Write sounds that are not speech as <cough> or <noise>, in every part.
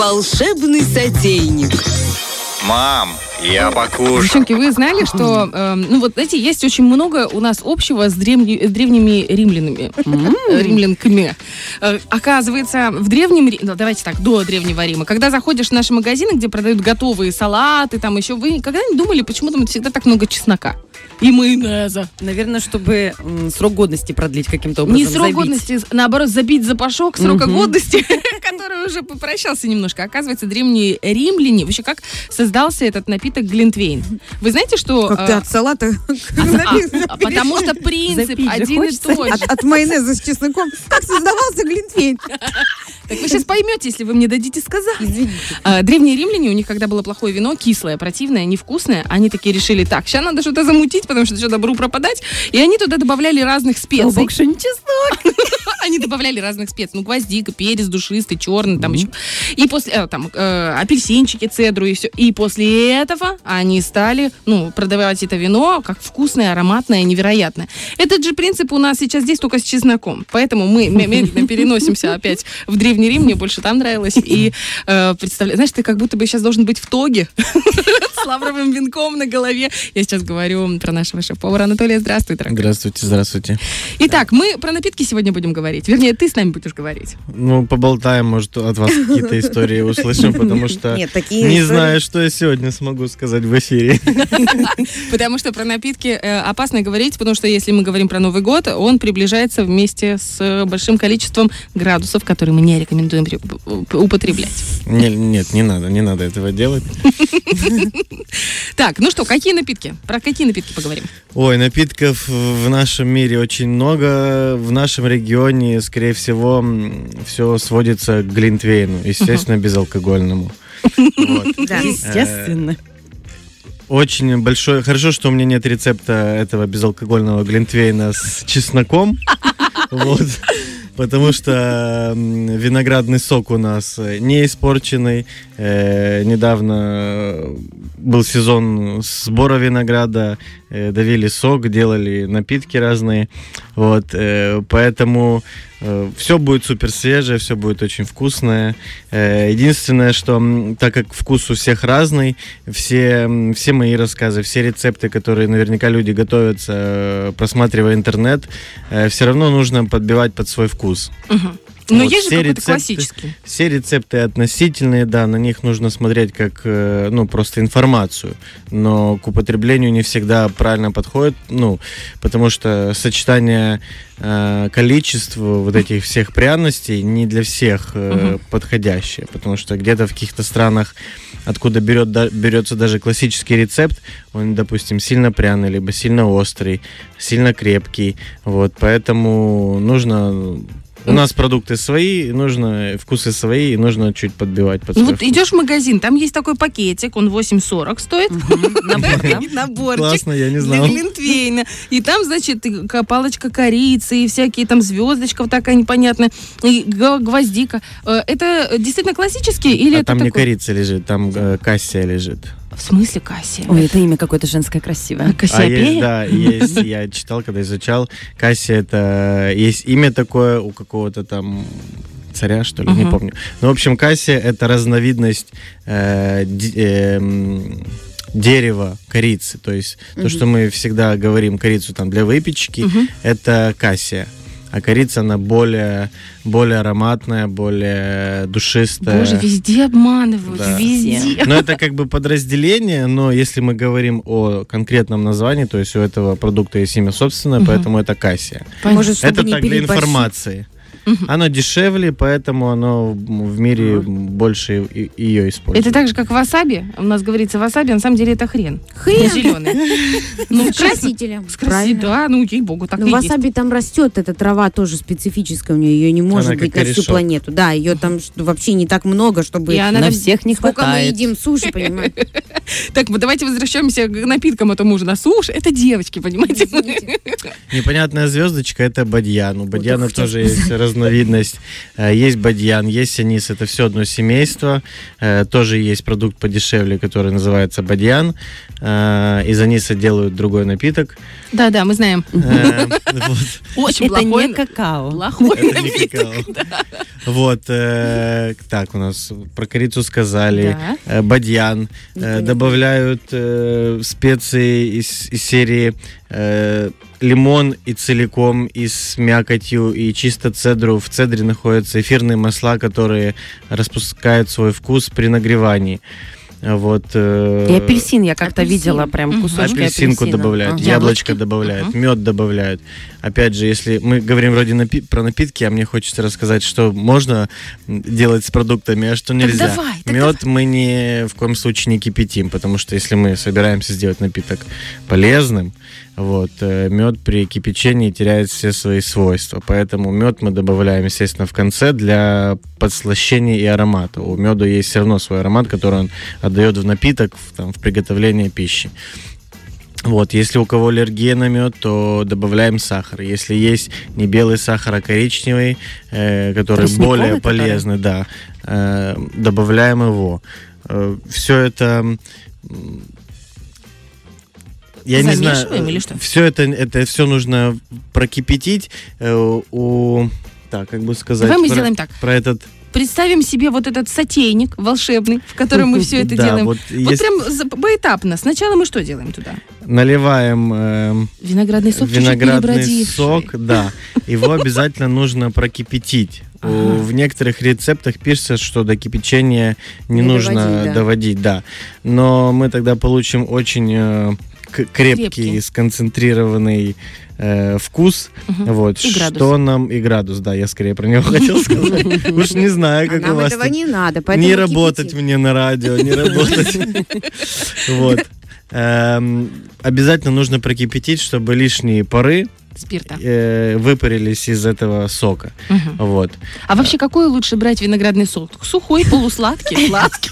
Волшебный сотейник. Мам, я покушал. Девчонки, вы знали, что, э, ну вот, знаете, есть очень много у нас общего с древни- древними римлянами, э, <laughs> римлянками. Э, Оказывается, в древнем, ну, давайте так, до древнего Рима, когда заходишь в наши магазины, где продают готовые салаты, там еще, вы никогда не думали, почему там всегда так много чеснока и майонеза? Наверное, чтобы м, срок годности продлить каким-то образом. Не срок забить. годности, наоборот, забить запашок срока годности, <laughs> уже попрощался немножко. Оказывается, древние римляне, вообще как создался этот напиток Глинтвейн? Вы знаете, что... Как ты э, от салата а, а, потому что принцип один и тот же. от, майонеза с чесноком. Как создавался глинтвейн? Так вы сейчас поймете, если вы мне дадите сказать. Извините. А, древние римляне, у них когда было плохое вино, кислое, противное, невкусное, они такие решили, так, сейчас надо что-то замутить, потому что что добру пропадать. И они туда добавляли разных специй. Бог, что не чеснок. Они добавляли разных специй. Ну, гвоздика, перец душистый, черный, там еще. И после, э, там, э, апельсинчики, цедру и все. И после этого они стали, ну, продавать это вино как вкусное, ароматное, невероятное. Этот же принцип у нас сейчас здесь только с чесноком. Поэтому мы медленно <laughs> переносимся опять в Древний Рим. Мне больше там нравилось. И э, представляю, знаешь, ты как будто бы сейчас должен быть в тоге <laughs> с лавровым венком на голове. Я сейчас говорю про нашего шеф-повара Анатолия. Здравствуй, дорогой. Здравствуйте, здравствуйте. Итак, мы про напитки сегодня будем говорить. Вернее, ты с нами будешь говорить. Ну, поболтаем, может, от вас какие-то <laughs> истории услышим, потому что Нет, такие не истории- знаю, что я сегодня смогу сказать в эфире. <laughs> Потому что про напитки э, опасно говорить, потому что если мы говорим про Новый год, он приближается вместе с большим количеством градусов, которые мы не рекомендуем употреблять. Не- Нет, не надо, не надо этого делать. <laughs> Так, ну что, какие напитки? Про какие напитки поговорим? Ой, напитков в нашем мире очень много. В нашем регионе, скорее всего, все сводится к глинтвейну, естественно, безалкогольному. <laughs> Да. Естественно. Очень большое... Хорошо, что у меня нет рецепта этого безалкогольного глинтвейна с чесноком. <laughs> Вот. Потому что виноградный сок у нас э, не испорченный. Э, недавно был сезон сбора винограда. Э, давили сок, делали напитки разные. Вот. э, поэтому все будет супер свежее, все будет очень вкусное. Э, единственное, что так как вкус у всех разный, все, все мои рассказы, все рецепты, которые наверняка люди готовятся, э, просматривая интернет, все равно нужно подбивать под свой вкус. Но Вот есть же все какой-то рецепты- классический. Все рецепты относительные, да, на них нужно смотреть как, э, ну, просто информацию, но к употреблению не всегда правильно подходит, ну, потому что сочетание э, вот этих всех пряностей не для всех э, Мгм. подходящее, потому что где-то в каких-то странах, откуда берет, да- берется даже классический рецепт, он, допустим, сильно пряный, либо сильно острый, сильно крепкий, вот, поэтому нужно у нас продукты свои, нужно вкусы свои, и нужно чуть подбивать под Ну вот вкус. идешь в магазин, там есть такой пакетик, он 8,40 стоит. <laughs> Наборчик. Классно, я не для знал. глинтвейна. И там, значит, палочка корицы, и всякие там звездочка вот такая непонятная, и гвоздика. Э, Это действительно классические или А это там не корица лежит, там э, кассия лежит. В смысле кассия? Ой, это имя какое-то женское красивое. А есть, Кассиопея? да, есть, я читал, когда изучал. Кассия это есть имя такое у какого-то там царя, что ли, не Мгм. помню. Ну, в общем, кассия это разновидность э, эм, дерева корицы. То есть то, что мы всегда говорим корицу там для выпечки, Мгм. это кассия. А корица, она более, более ароматная, более душистая. Боже, везде обманывают, Да. везде. Но это как бы подразделение, но если мы говорим о конкретном названии, то есть у этого продукта есть имя собственное, Мгм. поэтому это кассия. Может, это так для информации. Оно дешевле, поэтому оно в мире больше и- ее используют. Это так же, как васаби. У нас говорится васаби, а на самом деле это хрен. Хрен. Зеленый. <laughs> Ну, С красителем. С краси- Правильно. да, ну ей-богу, так есть. васаби там растет, эта трава тоже специфическая у нее, ее не может быть на всю планету. Да, ее там вообще не так много, чтобы И она На всех не сколько мы хватает. едим суши, понимаете? <laughs> Так, вот давайте возвращаемся к напиткам, а то мы уже на суше. Это девочки, понимаете? <laughs> Непонятная звездочка это бадьян. У бадьяна тоже есть разновидность. Э, Есть бадьян, есть анис, это все одно семейство. Э, Тоже есть продукт подешевле, который называется бадьян. Э, Из аниса делают другой напиток. Да-да, мы знаем. <laughs> Очень Это не какао. плохой напиток. Вот, так, у нас про корицу сказали. Бадьян. Добавляют специи из, из серии э, лимон и целиком, и с мякотью, и чисто цедру. В цедре находятся эфирные масла, которые распускают свой вкус при нагревании. Вот, э, И апельсин я как-то Апельсин. видела, прям кусочки Апельсинку апельсина. добавляют, Ага. яблочко добавляют, Мгм. мед добавляют. Опять же, если мы говорим вроде напи- про напитки, а мне хочется рассказать, что можно делать с продуктами, а что Так нельзя. давай, так мед мы ни в коем случае не кипятим, потому что если мы собираемся сделать напиток полезным, вот, мед при кипячении теряет все свои свойства. Поэтому мед мы добавляем, естественно, в конце для подслащения и аромата. У меда есть все равно свой аромат, который он отдает в напиток, в, там, в приготовление пищи. Вот, если у кого аллергия на мед, то добавляем сахар. Если есть не белый сахар, а коричневый, э, который Тростниковый, более который? полезный, да, э, добавляем его. все это я не знаю, или что? все это, это все нужно прокипятить э, у, так, как бы сказать, Давай мы про, сделаем так. про этот, Представим себе вот этот сотейник волшебный, в котором мы все это <laughs> да, делаем. вот, Вот если прям поэтапно. Сначала мы что делаем туда? наливаем эм, Виноградный сок виноградный сок, да, его обязательно нужно прокипятить. Ага. В некоторых рецептах пишется, что до кипячения не, Не нужно доводить, да. доводить, да. Но мы тогда получим очень э, крепкий, Крепкий. сконцентрированный э, вкус. Мгм. Вот, И градус. что нам и градус, да, я скорее про него <laughs> хотел сказать. <laughs> Уж не знаю, А как у нам вас этого не надо, поэтому Не работать мне на радио, не <laughs> работать. Вот. Эм, Обязательно нужно прокипятить, чтобы лишние пары Спирта. э, выпарились из этого сока. Мгм. Вот. А вообще, какой лучше брать виноградный сок? Сухой, полусладкий, сладкий?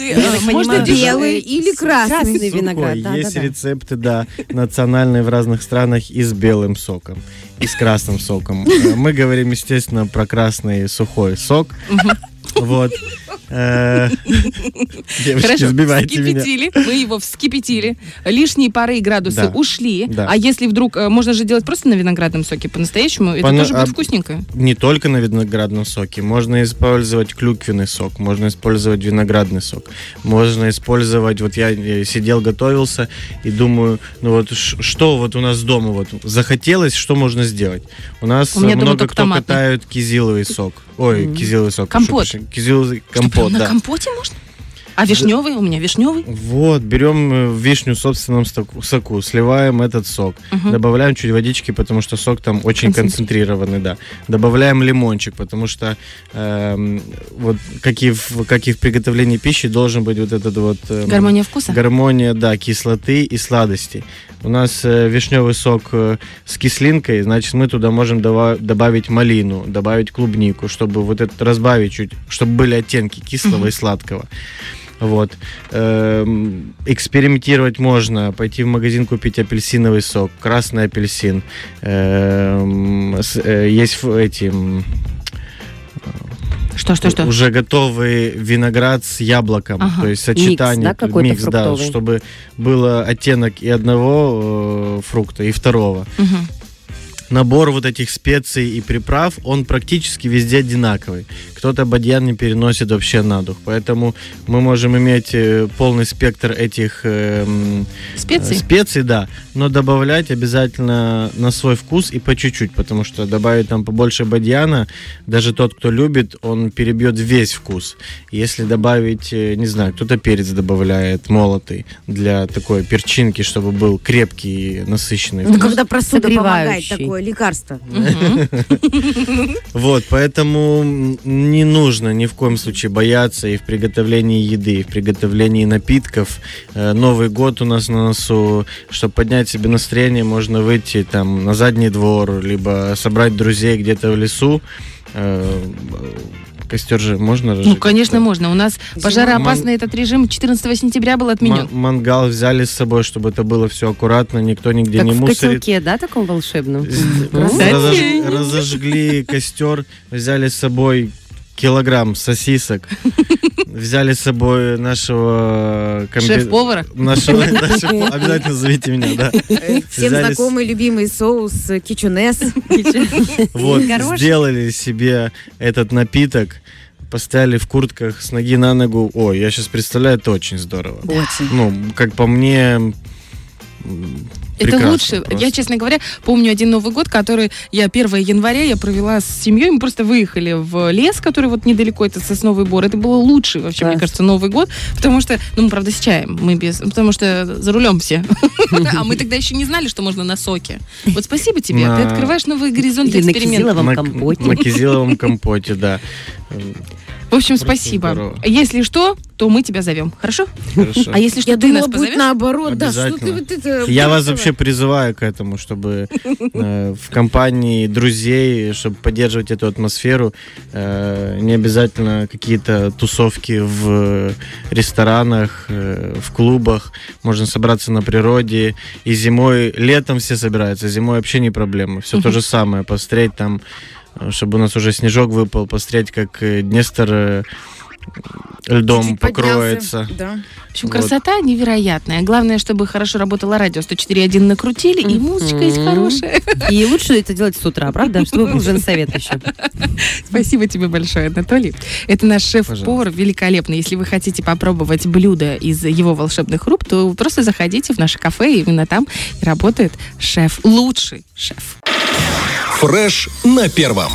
Э, Можно белый или красный? Сухой. виноград, да, Есть да, да. рецепты, да, национальные в разных странах и с белым соком, и с красным соком. Э, Мы говорим, естественно, про красный сухой сок. Вот. Э, <laughs> Девочки, Хорошо, сбивайте меня. мы его вскипятили, лишние пары и градусы ушли, а если вдруг, э, можно же делать просто на виноградном соке по-настоящему, это тоже будет а- вкусненько. Не только на виноградном соке. Можно использовать клюквенный сок, можно использовать виноградный сок. Можно использовать, вот я сидел, готовился и думаю, ну вот что вот у нас дома вот захотелось, что можно сделать? У нас У много кто томатный. катают кизиловый сок. Ой, кизиловый сок. Компот. Кизиловый Что, компот, прям на да. компоте можно? А вишневый? У меня вишневый. Вот, берем э, вишню в собственном соку, сливаем этот сок, Мгм. добавляем чуть водички, потому что сок там очень концентрированный, да. Добавляем лимончик, потому что эм, вот как и, в, как и в приготовлении пищи должен быть вот этот вот эм, Гармония вкуса? гармония, да, кислоты и сладости. У нас э, вишневый сок э, с кислинкой, значит, мы туда можем добавить малину, добавить клубнику, чтобы вот это разбавить чуть, чтобы были оттенки кислого и сладкого. Вот. Эм, экспериментировать можно. Пойти в магазин купить апельсиновый сок, красный апельсин. Эм, э, есть эти Что, что, что? уже готовый виноград с яблоком, Ага. то есть сочетание, да, микс, да, фруктовый. чтобы было оттенок и одного э, фрукта, и второго. Мгм. Набор вот этих специй и приправ, он практически везде одинаковый. Кто-то бадьян не переносит вообще на дух, поэтому мы можем иметь э, полный спектр этих эм, Специи? Э, Специи, да, но добавлять обязательно на свой вкус и по чуть-чуть, потому что добавить там побольше бадьяна, даже тот, кто любит, он перебьет весь вкус. Если добавить, э, не знаю, кто-то перец добавляет молотый для такой перчинки, чтобы был крепкий и насыщенный Ну, вкус. когда простуда помогает, Согревающий. такое лекарство. Вот, поэтому не нужно ни в коем случае бояться и в приготовлении еды, и в приготовлении напитков. Э, Новый год у нас на носу. Чтобы поднять себе настроение, можно выйти там на задний двор, либо собрать друзей где-то в лесу, э, Костер же можно Ну, разжигать? конечно, Да. можно. У нас пожароопасный этот режим 14 сентября был отменен. Ма- мангал взяли с собой, чтобы это было все аккуратно, никто нигде Как не в мусорит. котелке, да, таком волшебном? Ну, разож- разожгли костер, взяли с собой килограмм сосисок, взяли с собой нашего комби- Шеф-повара? Нашего, <laughs> нашего- обязательно зовите меня, да. Всем Взяли с- знакомый любимый соус э, кичунес. <laughs> Вот, Горошек. сделали себе этот напиток, поставили в куртках с ноги на ногу. Ой, я сейчас представляю, это очень здорово. Очень. Ну, как по мне, м, Это прекрасно лучше. просто. Я, честно говоря, помню один Новый год, который я 1 января я провела с семьей. Мы просто выехали в лес, который вот недалеко, это Сосновый Бор. Это было лучший вообще, мне Класс. кажется, Новый год, потому что, ну, мы, правда, с чаем, мы без, потому что за рулем все. <laughs> А мы тогда еще не знали, что можно на соке. Вот спасибо тебе, ты открываешь новые горизонты Или на экспериментов. кизиловом компоте. на кизиловом компоте, да. <laughs> В общем, Просто спасибо. здорово. Если что, то мы тебя зовем, хорошо? Хорошо. А если что, Я ты нас думала, будет позовешь? наоборот. Да, что ты вот это... Я вас вообще призываю к этому, чтобы э, в компании друзей, чтобы поддерживать эту атмосферу, э, не обязательно какие-то тусовки в ресторанах, э, в клубах, можно собраться на природе, и зимой, летом все собираются, зимой вообще не проблема, все то же самое, посмотреть там, чтобы у нас уже снежок выпал, посмотреть, как э, Днестр э, льдом Чуть-чуть поднялся. покроется. Да. В общем, Вот. красота невероятная. Главное, чтобы хорошо работало радио 104.1 накрутили, и музычка есть хорошая. И лучше это делать с утра, правда? Чтобы был женсовет еще. <laughs> Спасибо тебе большое, Анатолий. Это наш шеф-повар великолепный. Если вы хотите попробовать блюдо из его волшебных рук, то просто заходите в наше кафе, именно там работает шеф. Лучший шеф. Фреш на первом.